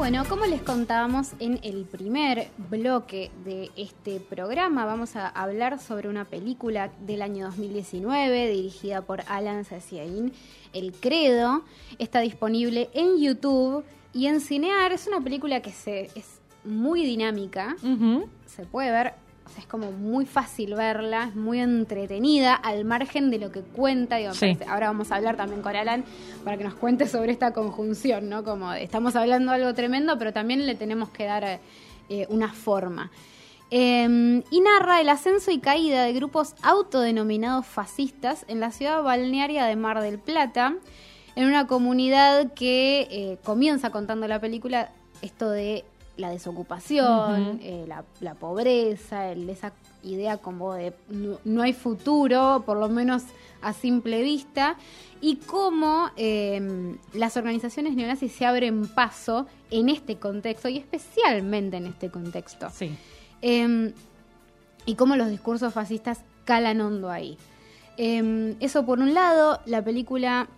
Bueno, como les contábamos en el primer bloque de este programa, vamos a hablar sobre una película del año 2019 dirigida por Alan Sassiain, El Credo. Está disponible en YouTube y en Cinear. Es una película que se, es muy dinámica, se puede ver es como muy fácil verla, es muy entretenida, al margen de lo que cuenta. Ahora vamos a hablar también con Alan para que nos cuente sobre esta conjunción, ¿no? Como estamos hablando algo tremendo, pero también le tenemos que dar eh, una forma. Em, y narra el ascenso y caída de grupos autodenominados fascistas en la ciudad balnearia de Mar del Plata, en una comunidad que eh, comienza contando la película esto de la desocupación, eh, la, pobreza, esa idea como de no, hay futuro, por lo menos a simple vista, y cómo em, las organizaciones neonazis se abren paso en este contexto y especialmente en este contexto. Sí. Em, y cómo los discursos fascistas calan hondo ahí. Em, eso por un lado, la película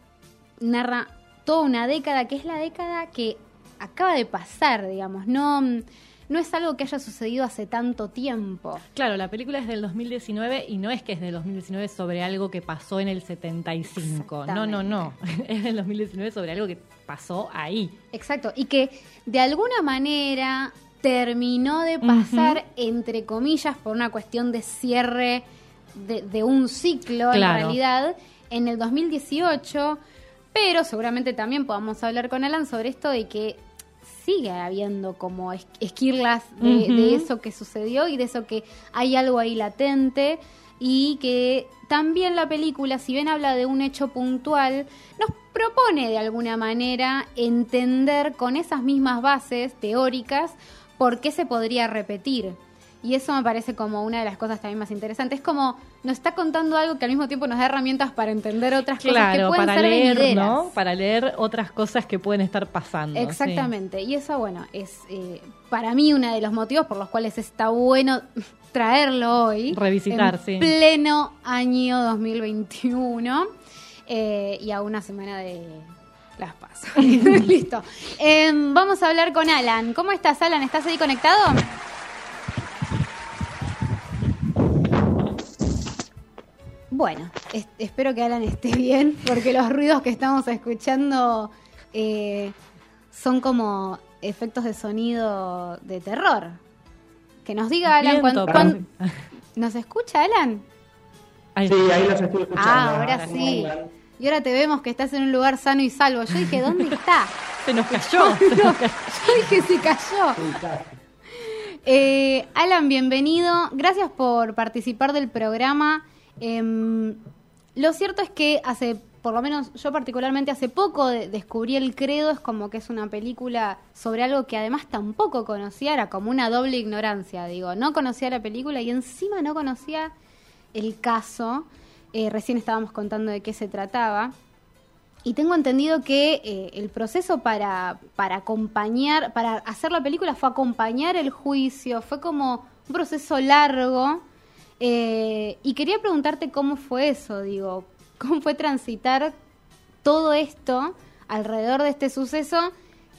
narra toda una década, que es la década que acaba de pasar, digamos, no, no es algo que haya sucedido hace tanto tiempo. Claro, la película es del 2019 y no es que es del 2019 sobre algo que pasó en el 75. No, no, no. Es del 2019 sobre algo que pasó ahí. Exacto. Y que de alguna manera terminó de pasar, entre comillas, por una cuestión de cierre de, un ciclo, en realidad, en el 2018. Pero seguramente también podamos hablar con Alan sobre esto de que sigue habiendo como esquirlas de, eso que sucedió y de eso que hay algo ahí latente y que también la película, si bien habla de un hecho puntual, nos propone de alguna manera entender con esas mismas bases teóricas por qué se podría repetir. Y eso me parece como una de las cosas también más interesantes. Es como nos está contando algo que al mismo tiempo nos da herramientas para entender otras cosas que pueden para leer, ¿no? Para leer otras cosas que pueden estar pasando. Exactamente. Y eso, bueno, es eh, para mí uno de los motivos por los cuales está bueno traerlo hoy. Revisitar, en Pleno año 2021 eh, y a una semana de las paso. Listo. Em, vamos a hablar con Alan. ¿Cómo estás, Alan? ¿Estás ahí conectado? Bueno, espero que Alan esté bien, porque los ruidos que estamos escuchando eh, son como efectos de sonido de terror. Que nos diga Alan cuando, ¿Nos escucha Alan? Sí, ahí los estoy escuchando. Ah, ahora sí. Y ahora te vemos que estás en un lugar sano y salvo. Yo dije, ¿dónde está? Se nos cayó. Yo dije, se cayó. Eh, Alan, bienvenido. Gracias por participar del programa. Em, lo cierto es que hace, por lo menos yo particularmente hace poco descubrí El Credo, es como que es una película sobre algo que además tampoco conocía, era como una doble ignorancia, digo, no conocía la película y encima no conocía el caso, eh, recién estábamos contando de qué se trataba. Y tengo entendido que eh, el proceso para, para acompañar, para hacer la película fue acompañar el juicio, fue como un proceso largo eh, y quería preguntarte cómo fue eso, digo, cómo fue transitar todo esto alrededor de este suceso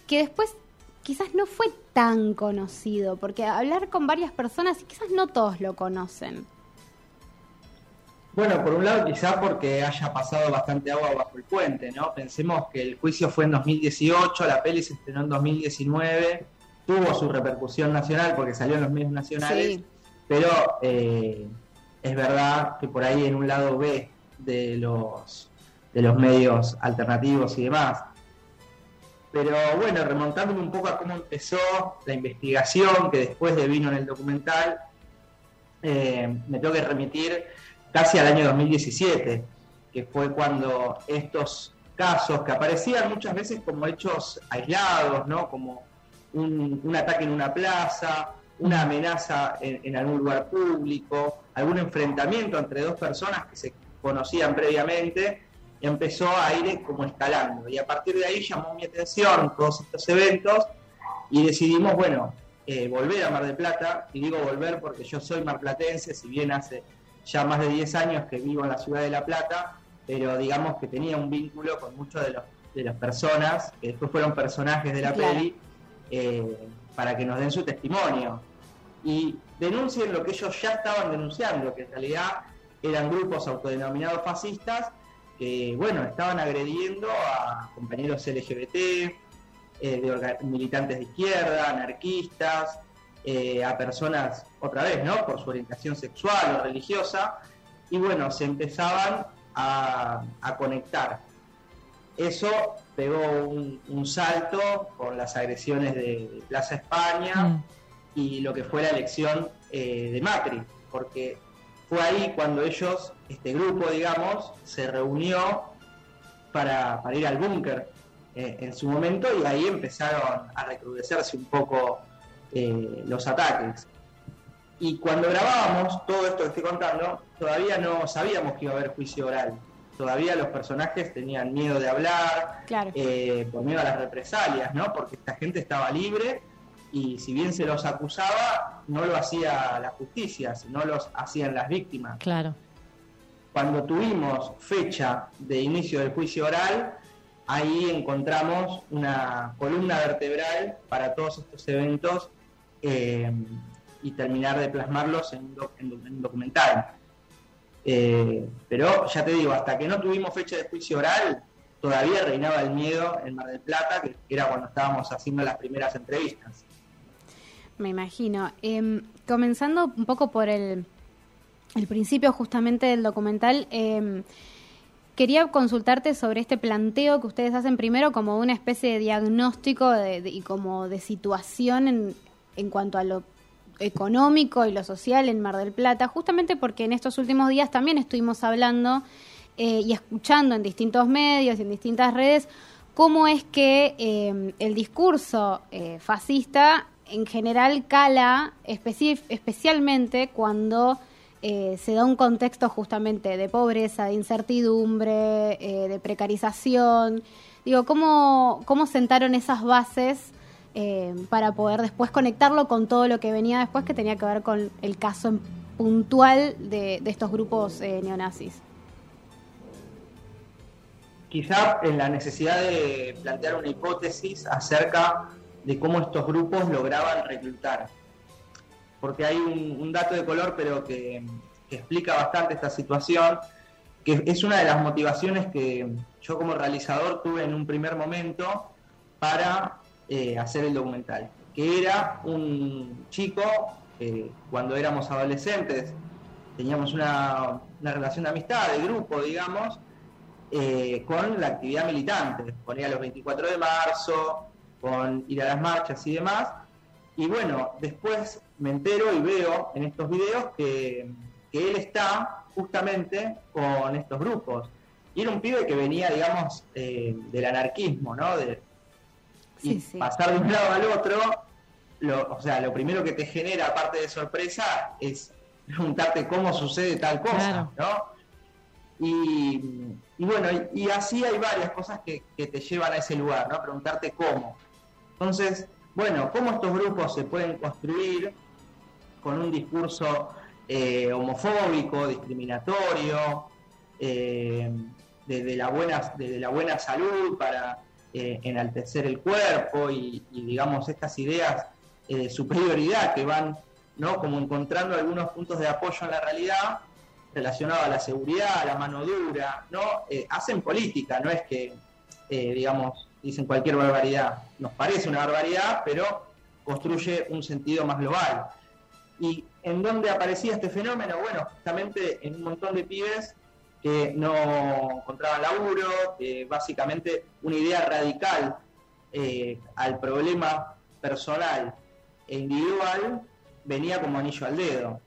que después quizás no fue tan conocido, porque hablar con varias personas quizás no todos lo conocen. Bueno, por un lado quizás porque haya pasado bastante agua bajo el puente, ¿no? Pensemos que el juicio fue en 2018, la peli se estrenó en 2019, tuvo su repercusión nacional porque salió en los medios nacionales, pero eh, es verdad que por ahí en un lado B de los, de los medios alternativos y demás. Pero bueno, remontándome un poco a cómo empezó la investigación que después de vino en el documental, eh, me tengo que remitir casi al año 2017, que fue cuando estos casos que aparecían muchas veces como hechos aislados, ¿no? como un ataque en una plaza, una amenaza en, algún lugar público, algún enfrentamiento entre dos personas que se conocían previamente, empezó a ir como escalando. Y a partir de ahí llamó mi atención todos estos eventos y decidimos, bueno, eh, volver a Mar del Plata, y digo volver porque yo soy marplatense, si bien hace ya más de 10 años que vivo en la ciudad de La Plata, pero digamos que tenía un vínculo con muchos de, los, de las personas, que después fueron personajes de la peli, eh, para que nos den su testimonio y denuncien lo que ellos ya estaban denunciando, que en realidad eran grupos autodenominados fascistas que, bueno, estaban agrediendo a compañeros LGBT, eh, militantes de izquierda, anarquistas, eh, a personas, otra vez, ¿no? Por su orientación sexual o religiosa, y bueno, se empezaban a, conectar. Eso pegó un, salto con las agresiones de, Plaza España mm. y lo que fue la elección eh, de Macri, porque fue ahí cuando ellos, este grupo, digamos, se reunió para, ir al búnker eh, en su momento y ahí empezaron a recrudecerse un poco eh, los ataques. Y cuando grabábamos todo esto que estoy contando, todavía no sabíamos que iba a haber juicio oral. Todavía los personajes tenían miedo de hablar, eh, por miedo a las represalias, ¿no? Porque esta gente estaba libre y si bien se los acusaba, no lo hacía la justicia, sino los hacían las víctimas. Claro. Cuando tuvimos fecha de inicio del juicio oral, ahí encontramos una columna vertebral para todos estos eventos eh, y terminar de plasmarlos en un, documental. Eh, pero ya te digo, hasta que no tuvimos fecha de juicio oral, todavía reinaba el miedo en Mar del Plata, que era cuando estábamos haciendo las primeras entrevistas. Me imagino. Em, comenzando un poco por el, el, principio justamente del documental, em, quería consultarte sobre este planteo que ustedes hacen primero como una especie de diagnóstico y como de situación en, en cuanto a lo económico y lo social en Mar del Plata, justamente porque en estos últimos días también estuvimos hablando eh, y escuchando en distintos medios y en distintas redes cómo es que em, el discurso eh, fascista en general cala especialmente cuando eh, se da un contexto justamente de pobreza, de incertidumbre, eh, de precarización. Digo, ¿cómo, ¿cómo sentaron esas bases eh, para poder después conectarlo con todo lo que venía después que tenía que ver con el caso puntual de, de estos grupos neonazis? Quizá en la necesidad de plantear una hipótesis acerca de cómo estos grupos lograban reclutar. Porque hay un, dato de color, pero que, explica bastante esta situación, que es una de las motivaciones que yo como realizador tuve en un primer momento para eh, hacer el documental, que era un chico, cuando éramos adolescentes, teníamos una, relación de amistad, de grupo, digamos, eh, con la actividad militante. Ponía los 24 de marzo, con ir a las marchas y demás. Y bueno, después me entero y veo en estos videos que, él está justamente con estos grupos. Y era un pibe que venía, digamos, eh, del anarquismo, ¿no? De, y pasar de un lado al otro, lo, o sea, lo primero que te genera, aparte de sorpresa, es preguntarte cómo sucede tal cosa, ¿no? Y, bueno, y, así hay varias cosas que, que, te llevan a ese lugar, ¿no? Preguntarte cómo. Entonces, bueno, ¿cómo estos grupos se pueden construir con un discurso eh, homofóbico, discriminatorio, eh, de, la buena, la buena salud para eh, enaltecer el cuerpo y, digamos estas ideas de superioridad que van ¿no? como encontrando algunos puntos de apoyo en la realidad relacionados a la seguridad, a la mano dura, ¿no? hacen política, no es que, digamos, dicen cualquier barbaridad. Nos parece una barbaridad, pero construye un sentido más global. ¿Y en dónde aparecía este fenómeno? Bueno, justamente en un montón de pibes que no encontraban laburo, básicamente una idea radical eh, al problema personal e individual venía como anillo al dedo.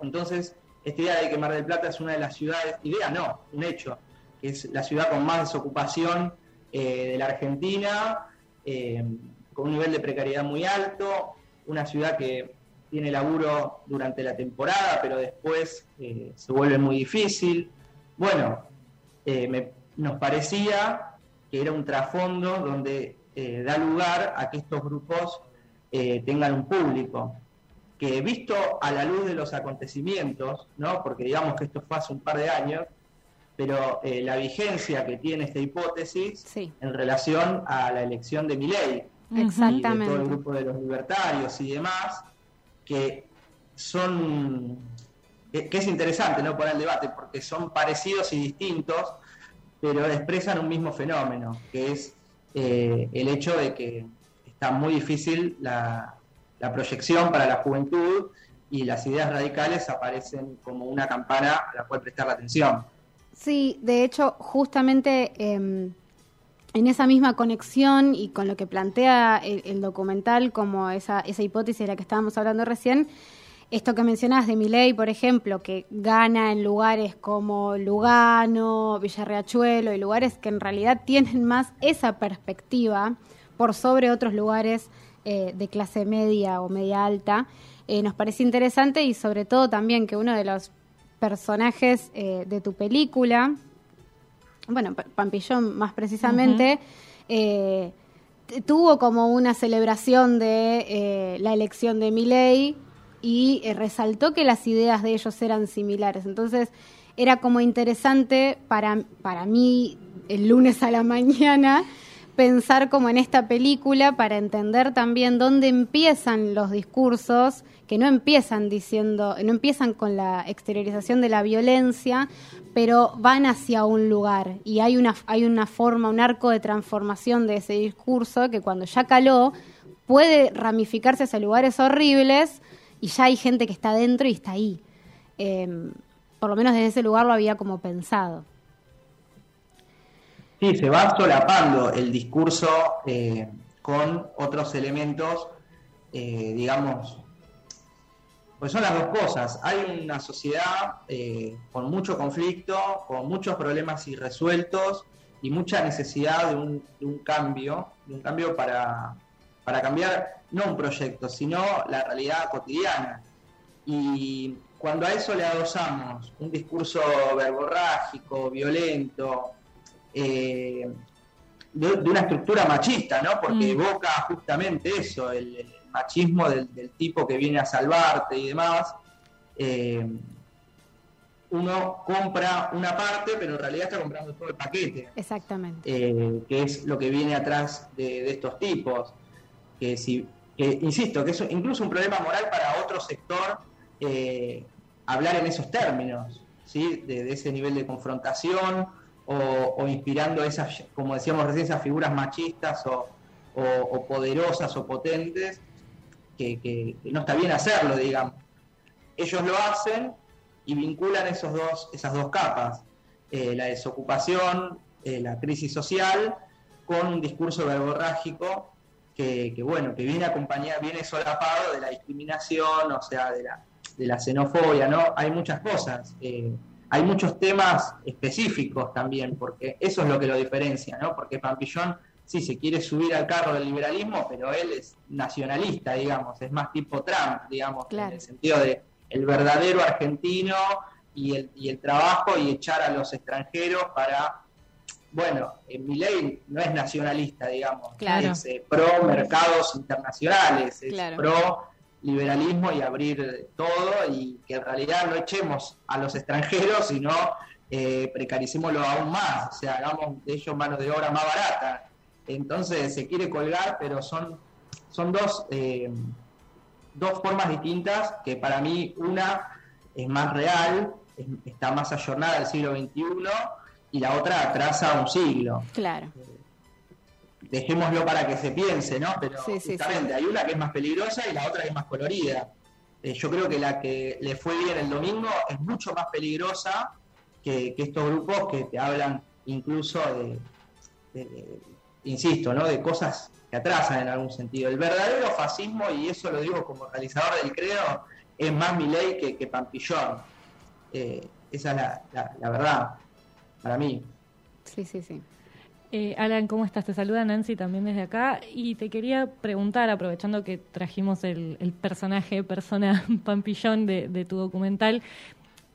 Entonces, esta idea de que Mar del Plata es una de las ciudades, idea no, un hecho, que es la ciudad con más desocupación eh, de la Argentina, eh, con un nivel de precariedad muy alto, una ciudad que tiene laburo durante la temporada, pero después eh, se vuelve muy difícil. Bueno, nos parecía que era un trasfondo donde da lugar a que estos grupos tengan un público que visto a la luz de los acontecimientos, ¿no? porque digamos que esto fue hace un par de años, pero eh, la vigencia que tiene esta hipótesis en relación a la elección de Milei, Exactamente. Y de todo el grupo de los libertarios y demás, que son que es interesante no poner el debate porque son parecidos y distintos, pero expresan un mismo fenómeno, que es eh, el hecho de que está muy difícil la, la proyección para la juventud y las ideas radicales aparecen como una campana a la cual prestar la atención. Sí, de hecho, justamente em, en esa misma conexión y con lo que plantea el, documental como esa, esa hipótesis de la que estábamos hablando recién, esto que mencionás de Miley, por ejemplo, que gana en lugares como Lugano, Villarreachuelo y lugares que en realidad tienen más esa perspectiva por sobre otros lugares eh, de clase media o media alta, eh, nos parece interesante y sobre todo también que uno de los personajes eh, de tu película, bueno, Pampillón más precisamente, tuvo como una celebración de la elección de Milei y resaltó que las ideas de ellos eran similares. Entonces, era como interesante para, para mí el lunes a la mañana pensar como en esta película para entender también dónde empiezan los discursos que no empiezan diciendo, no empiezan con la exteriorización de la violencia, pero van hacia un lugar y hay una hay una forma, un arco de transformación de ese discurso que cuando ya caló puede ramificarse hacia lugares horribles y ya hay gente que está dentro y está ahí. Em, por lo menos desde ese lugar lo había como pensado. Sí, se va solapando el discurso eh, con otros elementos, eh, digamos, pues son las dos cosas. Hay una sociedad eh, con mucho conflicto, con muchos problemas irresueltos y mucha necesidad de un, cambio, de un cambio para, para cambiar no un proyecto, sino la realidad cotidiana. Y cuando a eso le adosamos un discurso verborrágico, violento, eh, de, una estructura machista, ¿no? Porque mm. evoca justamente eso, el, machismo del, tipo que viene a salvarte y demás. Eh, uno compra una parte, pero en realidad está comprando todo el paquete. Exactamente. Eh, que es lo que viene atrás de, estos tipos. Que si, insisto, que es incluso un problema moral para otro sector hablar en esos términos, ¿sí? de ese nivel de confrontación o, inspirando esas, como decíamos recién, esas figuras machistas o, poderosas o potentes, que, no está bien hacerlo, digamos. Ellos lo hacen y vinculan esos dos, esas dos capas, eh, la desocupación, eh, la crisis social, con un discurso verborrágico que, bueno, que viene acompañado, viene solapado de la discriminación, o sea, de la, de la xenofobia, ¿no? Hay muchas cosas. Eh, hay muchos temas específicos también, porque eso es lo que lo diferencia, ¿no? Porque Pampillón sí se quiere subir al carro del liberalismo, pero él es nacionalista, digamos, es más tipo Trump, digamos, en el sentido de el verdadero argentino y el, y el trabajo y echar a los extranjeros para bueno, en mi ley no es nacionalista, digamos, es eh, pro mercados internacionales, es pro liberalismo y abrir todo y que en realidad no echemos a los extranjeros, sino eh, precaricémoslo aún más, o sea, hagamos de ellos mano de obra más barata. Entonces se quiere colgar, pero son, son dos, eh, dos formas distintas que para mí una es más real, está más ayornada del siglo XXI y la otra atrasa un siglo. Claro dejémoslo para que se piense, ¿no? Pero justamente hay una que es más peligrosa y la otra que es más colorida. Eh, yo creo que la que le fue bien el domingo es mucho más peligrosa que, estos grupos que te hablan incluso de, insisto, ¿no? De cosas que atrasan en algún sentido. El verdadero fascismo, y eso lo digo como realizador del credo, es más mi ley que, que Pampillón. Eh, esa es la, la verdad, para mí. Sí, sí, sí. Eh, Alan, ¿cómo estás? Te saluda Nancy también desde acá y te quería preguntar, aprovechando que trajimos el, personaje, persona pampillón de, tu documental,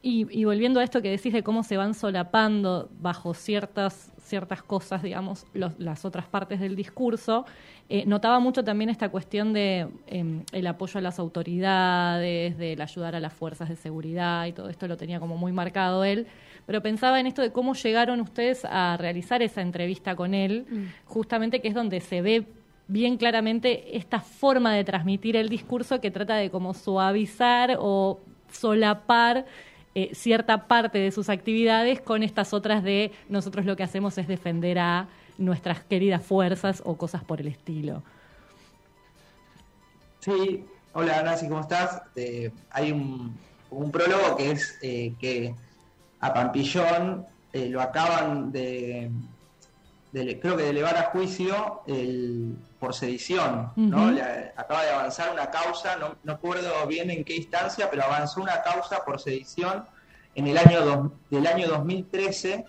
y, volviendo a esto que decís de cómo se van solapando bajo ciertas, ciertas cosas, digamos, las otras partes del discurso, eh, notaba mucho también esta cuestión de em, el apoyo a las autoridades, del ayudar a las fuerzas de seguridad y todo esto lo tenía como muy marcado él pero pensaba en esto de cómo llegaron ustedes a realizar esa entrevista con él, mm. justamente que es donde se ve bien claramente esta forma de transmitir el discurso que trata de como suavizar o solapar eh, cierta parte de sus actividades con estas otras de nosotros lo que hacemos es defender a nuestras queridas fuerzas o cosas por el estilo. Sí, hola Nancy, ¿cómo estás? Eh, hay un, prólogo que es eh, que a Pampillón lo acaban de, creo que de elevar a juicio el, por sedición, ¿no? acaba de avanzar una causa, no, no acuerdo bien en qué instancia, pero avanzó una causa por sedición en el año del año 2013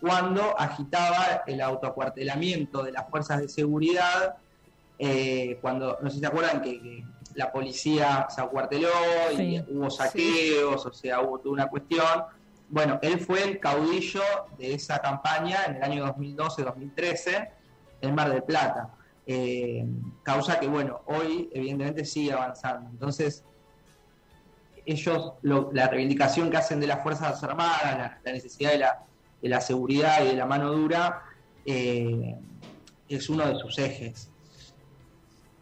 cuando agitaba el autoacuartelamiento de las fuerzas de seguridad, eh, cuando, no sé si se acuerdan que, la policía se acuarteló y hubo saqueos, o sea, hubo toda una cuestión. Bueno, él fue el caudillo de esa campaña en el año 2012-2013 en Mar del Plata. Eh, causa que, bueno, hoy evidentemente sigue avanzando. Entonces, ellos, la reivindicación que hacen de las Fuerzas Armadas, la, necesidad de la, seguridad y de la mano dura, eh, es uno de sus ejes.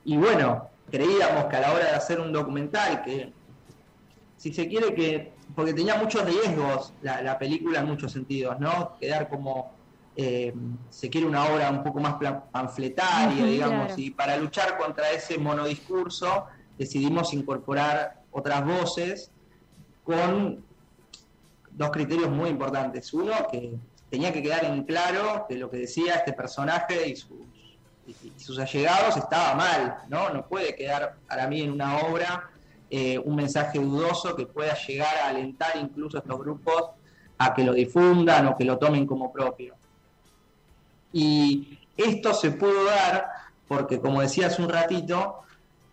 Y bueno, creíamos que a la hora de hacer un documental, que si se quiere que, porque tenía muchos riesgos la, película en muchos sentidos, ¿no? Quedar como eh, se quiere una obra un poco más panfletaria, digamos, y para luchar contra ese monodiscurso decidimos incorporar otras voces con dos criterios muy importantes. Uno, que tenía que quedar en claro que lo que decía este personaje y sus, sus allegados estaba mal, ¿no? No puede quedar para mí en una obra eh, un mensaje dudoso que pueda llegar a alentar incluso a estos grupos a que lo difundan o que lo tomen como propio. Y esto se pudo dar porque, como decía hace un ratito,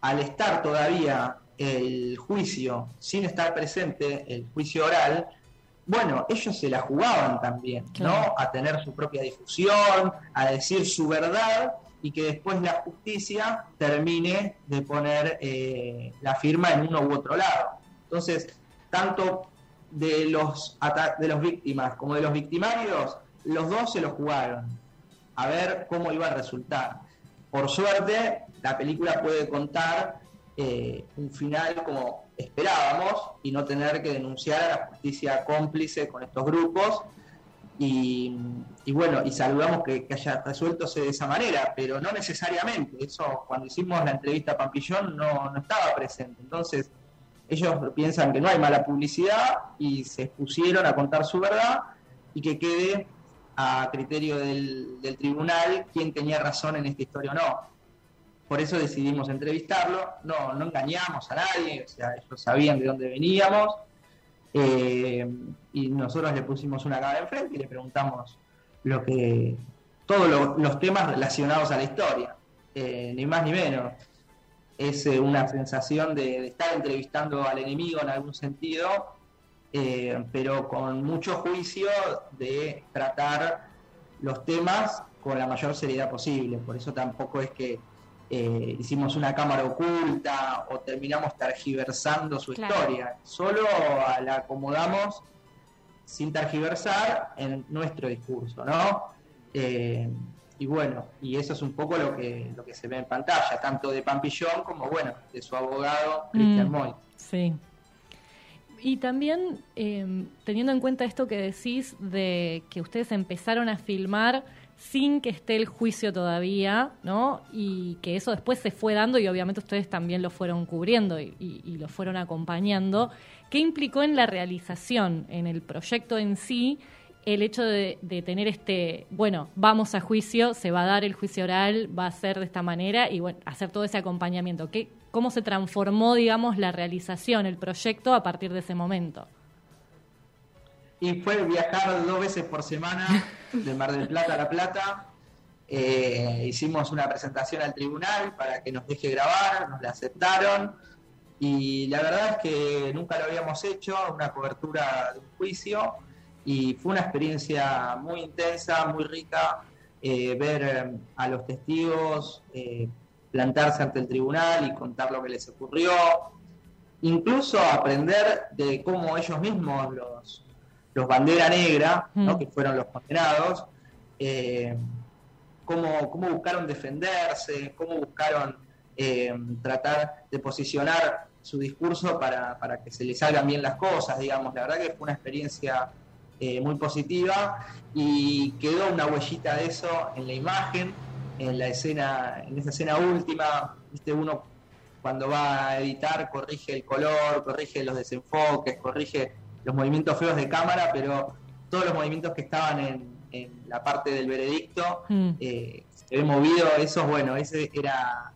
al estar todavía el juicio sin estar presente, el juicio oral, bueno, ellos se la jugaban también, ¿no? A tener su propia difusión, a decir su verdad y que después la justicia termine de poner eh, la firma en uno u otro lado. Entonces, tanto de los, de los víctimas como de los victimarios, los dos se lo jugaron a ver cómo iba a resultar. Por suerte, la película puede contar eh, un final como esperábamos y no tener que denunciar a la justicia cómplice con estos grupos. Y, bueno, y saludamos que, haya resuelto de esa manera, pero no necesariamente. Eso, cuando hicimos la entrevista a Pampillón, no, no estaba presente. Entonces, ellos piensan que no hay mala publicidad y se expusieron a contar su verdad y que quede a criterio del, del tribunal quién tenía razón en esta historia o no por eso decidimos entrevistarlo, no, no engañamos a nadie, o sea, ellos sabían de dónde veníamos, eh, y nosotros le pusimos una cámara enfrente y le preguntamos lo que todos los temas relacionados a la historia, eh, ni más ni menos. Es eh, una sensación de, estar entrevistando al enemigo en algún sentido, pero con mucho juicio de tratar los temas con la mayor seriedad posible. Por eso tampoco es que eh, hicimos una cámara oculta o terminamos tergiversando su historia. Solo la acomodamos sin tergiversar en nuestro discurso, ¿no? Eh, y bueno, y eso es un poco lo que, lo que se ve en pantalla, tanto de Pampillón como, bueno, de su abogado, Cristian mm, Moy. Sí. Y también, em, teniendo en cuenta esto que decís de que ustedes empezaron a filmar sin que esté el juicio todavía, ¿no? Y que eso después se fue dando y obviamente ustedes también lo fueron cubriendo y, lo fueron acompañando. ¿Qué implicó en la realización, en el proyecto en sí, el hecho de, tener este, bueno, vamos a juicio, se va a dar el juicio oral, va a ser de esta manera y bueno, hacer todo ese acompañamiento? ¿Qué, ¿Cómo se transformó, digamos, la realización, el proyecto a partir de ese momento? Y fue viajar dos veces por semana de Mar del Plata a La Plata. Eh, hicimos una presentación al tribunal para que nos deje grabar, nos la aceptaron. Y la verdad es que nunca lo habíamos hecho, una cobertura de un juicio. Y fue una experiencia muy intensa, muy rica, eh, ver eh, a los testigos plantarse ante el tribunal y contar lo que les ocurrió, incluso aprender de cómo ellos mismos, los, los bandera negra, ¿no? Mm. que fueron los condenados, eh, cómo, cómo buscaron defenderse, cómo buscaron eh, tratar de posicionar su discurso para, para, que se les salgan bien las cosas, digamos. La verdad que fue una experiencia eh, muy positiva y quedó una huellita de eso en la imagen, en la escena, en esa escena última, viste uno cuando va a editar corrige el color, corrige los desenfoques, corrige los movimientos feos de cámara, pero todos los movimientos que estaban en, la parte del veredicto mm. eh, se ve movido, eso bueno, ese era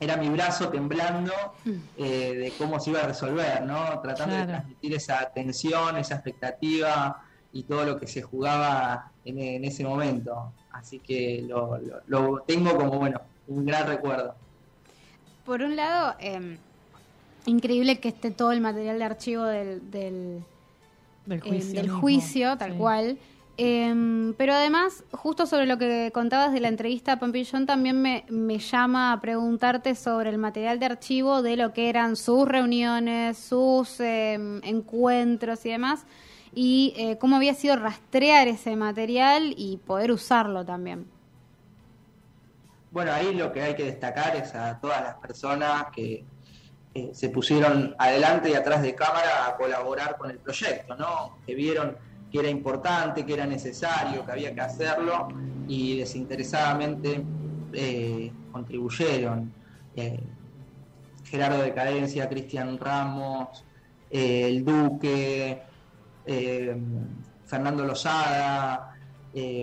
era mi brazo temblando mm. eh, de cómo se iba a resolver, ¿no? Tratando de transmitir esa tensión, esa expectativa y todo lo que se jugaba en, ese momento. Así que lo, lo, tengo como, bueno, un gran recuerdo. Por un lado, eh, increíble que esté todo el material de archivo del, del, del juicio, em, tal cual. Em, pero además, justo sobre lo que contabas de la entrevista a Pampillón, también me, me, llama a preguntarte sobre el material de archivo de lo que eran sus reuniones, sus em, encuentros y demás, y eh, cómo había sido rastrear ese material y poder usarlo también. Bueno, ahí lo que hay que destacar es a todas las personas que eh, se pusieron adelante y atrás de cámara a colaborar con el proyecto, ¿no? Que vieron que era importante, que era necesario, que había que hacerlo y desinteresadamente eh, contribuyeron. Eh, Gerardo de Cadencia, Cristian Ramos, el Duque, Fernando Lozada,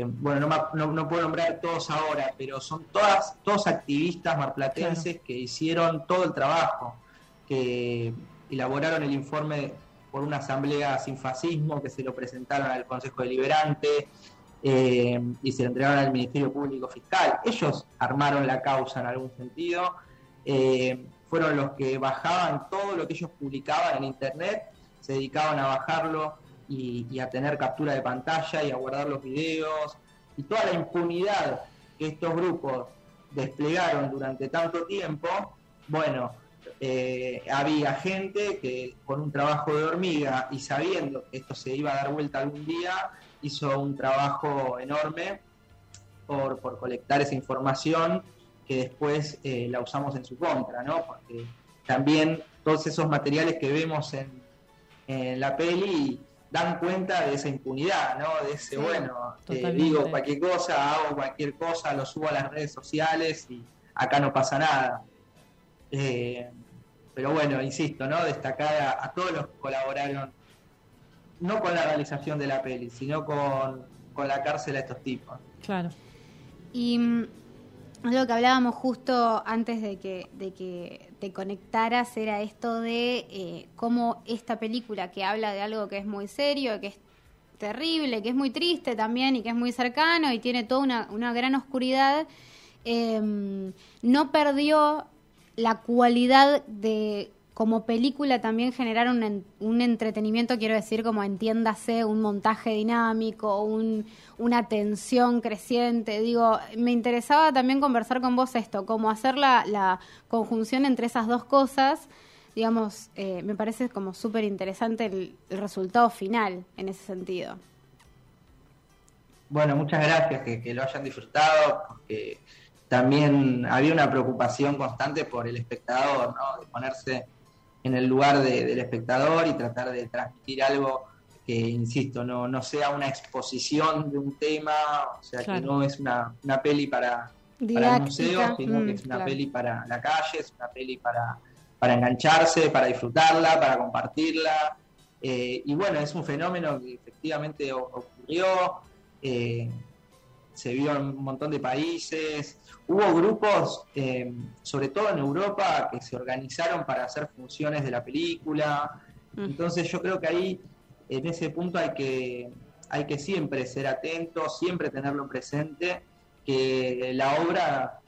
bueno, no, puedo nombrar todos ahora, pero son todas, todos activistas marplatenses que hicieron todo el trabajo, elaboraron el informe por una asamblea sin fascismo que se lo presentaron al Consejo Deliberante eh, y se lo entregaron al Ministerio Público Fiscal. Ellos armaron la causa en algún sentido, eh, fueron los que bajaban todo lo que ellos publicaban en Internet, se dedicaban a bajarlo y, a tener captura de pantalla y a guardar los videos y toda la impunidad que estos grupos desplegaron durante tanto tiempo, bueno, eh, había gente que con un trabajo de hormiga y sabiendo que esto se iba a dar vuelta algún día, hizo un trabajo enorme por, colectar esa información que después eh, la usamos en su contra, ¿no? Porque también todos esos materiales que vemos en, la peli dan cuenta de esa impunidad, ¿no? De ese, bueno, eh, digo cualquier cosa, hago cualquier cosa, lo subo a las redes sociales y acá no pasa nada. Eh, pero bueno, insisto, ¿no? Destacar a, todos los que colaboraron, no con la realización de la peli, sino con, la cárcel a estos tipos. Claro. Y mm, algo que hablábamos justo antes de que, de que te conectaras era esto de eh, cómo esta película que habla de algo que es muy serio, que es terrible, que es muy triste también y que es muy cercano y tiene toda una, una gran oscuridad, eh, no perdió la cualidad de como película también generar un, un, entretenimiento, quiero decir, como entiéndase, un montaje dinámico, un, una tensión creciente. Digo, me interesaba también conversar con vos esto, cómo hacer la, la conjunción entre esas dos cosas. Digamos, eh, me parece como súper interesante el, resultado final en ese sentido. Bueno, muchas gracias, que, que lo hayan disfrutado, porque también había una preocupación constante por el espectador, ¿no? de ponerse en el lugar del espectador y tratar de transmitir algo que, insisto, no, no sea una exposición de un tema, o sea, que no es una, una peli para, para el museo, sino que es una peli para la calle, es una peli para, para engancharse, para disfrutarla, para compartirla. Eh, y bueno, es un fenómeno que efectivamente ocurrió, eh, se vio en un montón de países, Hubo grupos, eh, sobre todo en Europa, que se organizaron para hacer funciones de la película. Mm. Entonces yo creo que ahí, en ese punto, hay que, hay que siempre ser atentos, siempre tenerlo presente, que la obra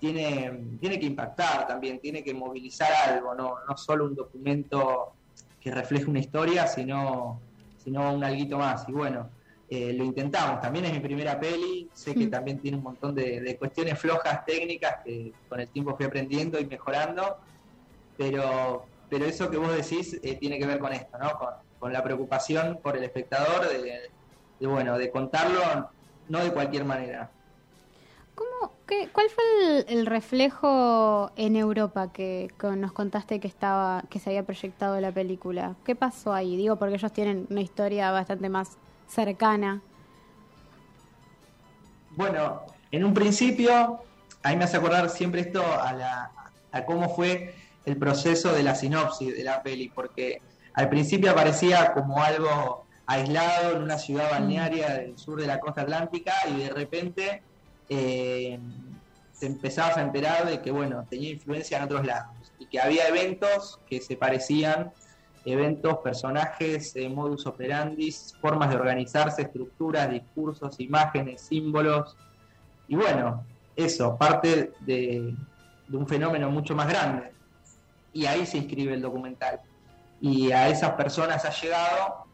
tiene, tiene que impactar también, tiene que movilizar algo, no, no solo un documento que refleje una historia, sino, sino un alguito más. Y bueno, eh, lo intentamos. También es mi primera peli, sé que mm. también tiene un montón de, cuestiones flojas técnicas que con el tiempo fui aprendiendo y mejorando, pero, pero eso que vos decís eh, tiene que ver con esto, ¿no? Con, la preocupación por el espectador de, bueno, de contarlo no de cualquier manera. ¿Cómo, qué, ¿Cuál fue el, reflejo en Europa que, nos contaste que estaba que se había proyectado la película? ¿Qué pasó ahí? Digo, porque ellos tienen una historia bastante más cercana. Bueno, en un principio, a mí me hace acordar siempre esto a, la, a cómo fue el proceso de la sinopsis de la peli, porque al principio aparecía como algo aislado en una ciudad balnearia del sur de la costa atlántica y de repente eh, te empezabas a enterar de que, bueno, tenía influencia en otros lados y que había eventos que se parecían, eventos, personajes, eh, modus operandi, formas de organizarse, estructuras, discursos, imágenes, símbolos. Y bueno, eso, parte de, un fenómeno mucho más grande. Y ahí se inscribe el documental. Y a esas personas ha llegado,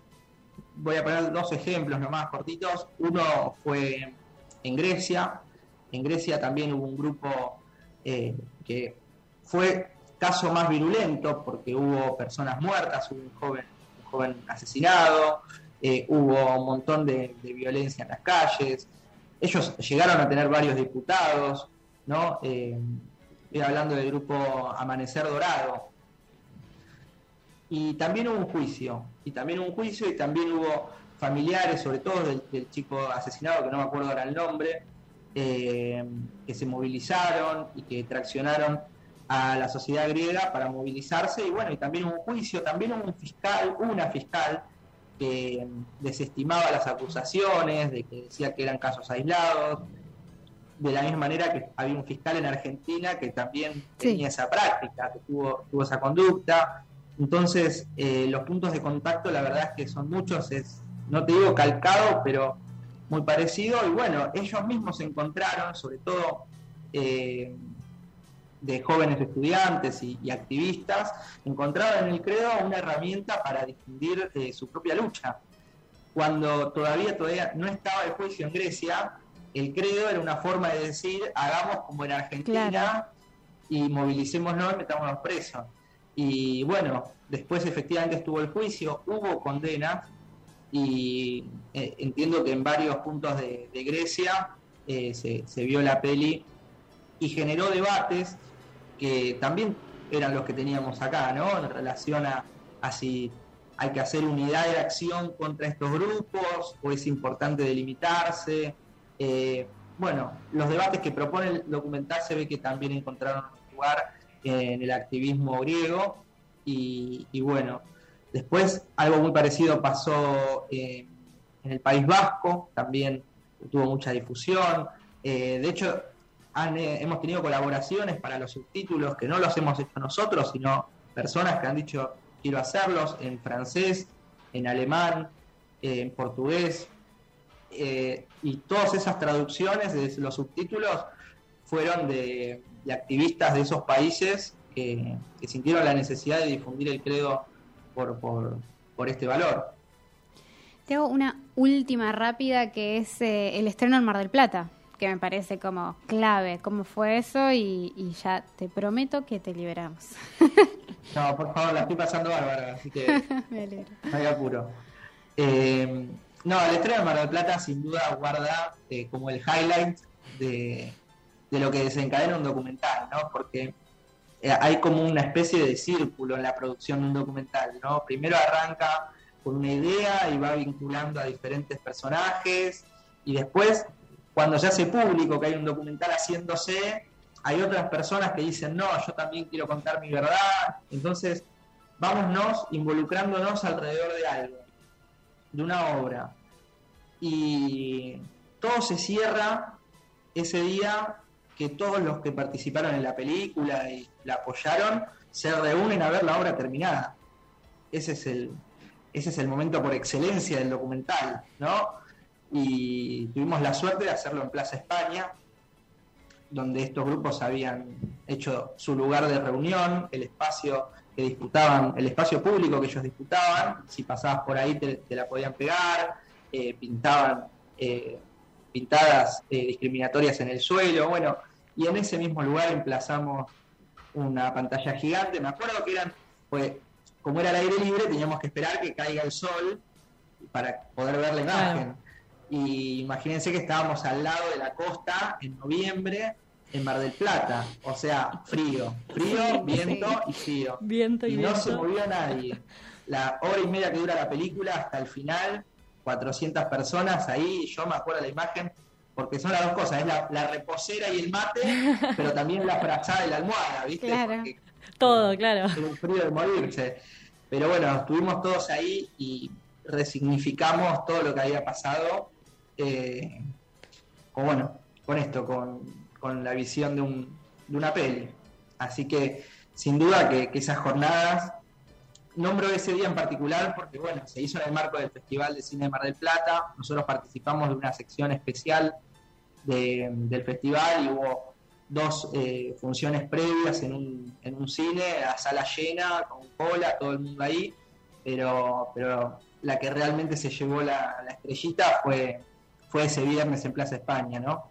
voy a poner dos ejemplos nomás cortitos. Uno fue en Grecia. En Grecia también hubo un grupo eh, que fue caso más virulento porque hubo personas muertas, hubo un joven, joven asesinado, eh, hubo un montón de, violencia en las calles. Ellos llegaron a tener varios diputados, ¿no? Eh, estoy hablando del grupo Amanecer Dorado. Y también hubo un juicio, y también hubo un juicio, y también hubo familiares, sobre todo del, chico asesinado, que no me acuerdo ahora el nombre, eh, que se movilizaron y que traccionaron a la sociedad griega para movilizarse y bueno, y también un juicio, también un fiscal, una fiscal que desestimaba las acusaciones, de que decía que eran casos aislados, de la misma manera que había un fiscal en Argentina que también tenía esa práctica, que tuvo, tuvo esa conducta. Entonces, eh, los puntos de contacto, la verdad es que son muchos, es no te digo calcado, pero muy parecido. Y bueno, ellos mismos se encontraron, sobre todo eh, de jóvenes estudiantes y, activistas, encontraron en el credo una herramienta para difundir eh, su propia lucha. Cuando todavía, todavía no estaba el juicio en Grecia, el credo era una forma de decir, hagamos como en Argentina y movilicémonos y metámonos presos. Y bueno, después efectivamente estuvo el juicio, hubo condenas, y eh, entiendo que en varios puntos de, Grecia eh, se, vio la peli y generó debates que también eran los que teníamos acá, ¿no? En relación a, si hay que hacer unidad de acción contra estos grupos o es importante delimitarse. Eh, bueno, los debates que propone el documental se ve que también encontraron lugar en el activismo griego y, y bueno, Después, algo muy parecido pasó eh, en el País Vasco, también tuvo mucha difusión. Eh, de hecho, eh, hemos tenido colaboraciones para los subtítulos que no los hemos hecho nosotros, sino personas que han dicho quiero hacerlos en francés, en alemán, en portugués. y todas esas traducciones de los subtítulos fueron de, activistas de esos países que sintieron la necesidad de difundir el credo por este valor. Te hago una última rápida que es eh, el estreno en Mar del Plata, que me parece como clave. ¿Cómo fue eso? Y, ya te prometo que te liberamos. no, por favor, la estoy pasando bárbara, así que no hay apuro. Eh, no, el estreno en Mar del Plata sin duda guarda eh, como el highlight de, de lo que desencadena un documental, ¿no? Porque eh, hay como una especie de círculo en la producción de un documental, ¿no? Primero arranca con una idea y va vinculando a diferentes personajes y después, cuando se hace público que hay un documental haciéndose, hay otras personas que dicen, no, yo también quiero contar mi verdad, entonces vámonos involucrándonos alrededor de algo, de una obra. Y todo se cierra ese día que todos los que participaron en la película y la apoyaron se reúnen a ver la obra terminada. Ese es el, ese es el momento por excelencia del documental, ¿no? Y tuvimos la suerte de hacerlo en Plaza España, donde estos grupos habían hecho su lugar de reunión, el espacio que disputaban, el espacio público que ellos disputaban, si pasabas por ahí te, la podían pegar, eh, pintaban eh, pintadas eh, discriminatorias en el suelo, bueno, y en ese mismo lugar emplazamos una pantalla gigante, me acuerdo que eran, pues, como era el aire libre, teníamos que esperar que caiga el sol para poder ver la imagen. Y imagínense que estábamos al lado de la costa en noviembre en Mar del Plata, o sea, frío, frío, viento y frío. Viento y, no se movió nadie. La hora y media que dura la película hasta el final, 400 personas ahí, yo me acuerdo la imagen, porque son las dos cosas, es la, reposera y el mate, pero también la frazada y la almohada, ¿viste? Todo, claro. El frío de morirse. Pero bueno, estuvimos todos ahí y resignificamos todo lo que había pasado eh, con, bueno, con esto, con, la visión de, un, de, una peli. Así que sin duda que, esas jornadas, nombro ese día en particular porque bueno, se hizo en el marco del Festival de Cine de Mar del Plata, nosotros participamos de una sección especial del festival y hubo dos eh, funciones previas en un, en un cine, a sala llena, con cola, todo el mundo ahí, pero, pero la que realmente se llevó la estrellita fue fue ese viernes en Plaza España, ¿no?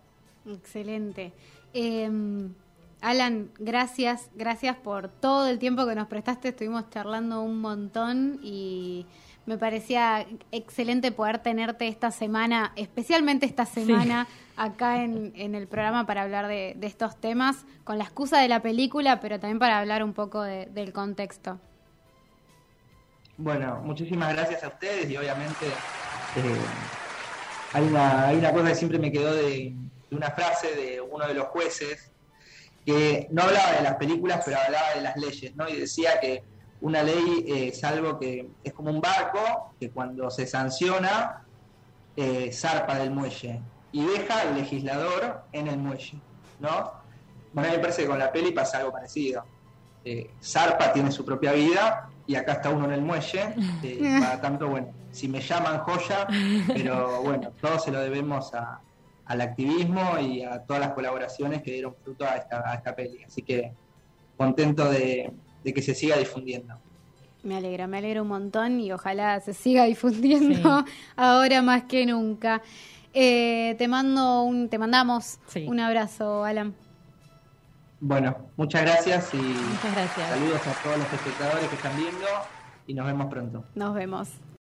Excelente. Em, Alan, gracias, gracias por todo el tiempo que nos prestaste. Estuvimos charlando un montón y me parecía excelente poder tenerte esta semana, especialmente esta semana, acá en, el programa para hablar de, estos temas, con la excusa de la película, pero también para hablar un poco del contexto. Bueno, muchísimas gracias a ustedes y obviamente eh, hay una, hay una cosa que siempre me quedó de, una frase de uno de los jueces que no hablaba de las películas, pero hablaba de las leyes, ¿no? Y decía que una ley es algo que es como un barco que cuando se sanciona eh, zarpa del muelle y deja al legislador en el muelle, ¿no? Bueno, me parece que con la peli pasa algo parecido. Eh, zarpa tiene su propia vida y acá está uno en el muelle, eh, para tanto, bueno, si me llaman joya, pero bueno, todo se lo debemos al activismo y a todas las colaboraciones que dieron fruto a esta, esta peli. Así que contento de, que se siga difundiendo. Me alegra, me alegra un montón y ojalá se siga difundiendo ahora más que nunca. Eh, te mando un, te mandamos un abrazo, Alan. Bueno, muchas gracias y muchas gracias. saludos a todos los espectadores que están viendo y nos vemos pronto. Nos vemos.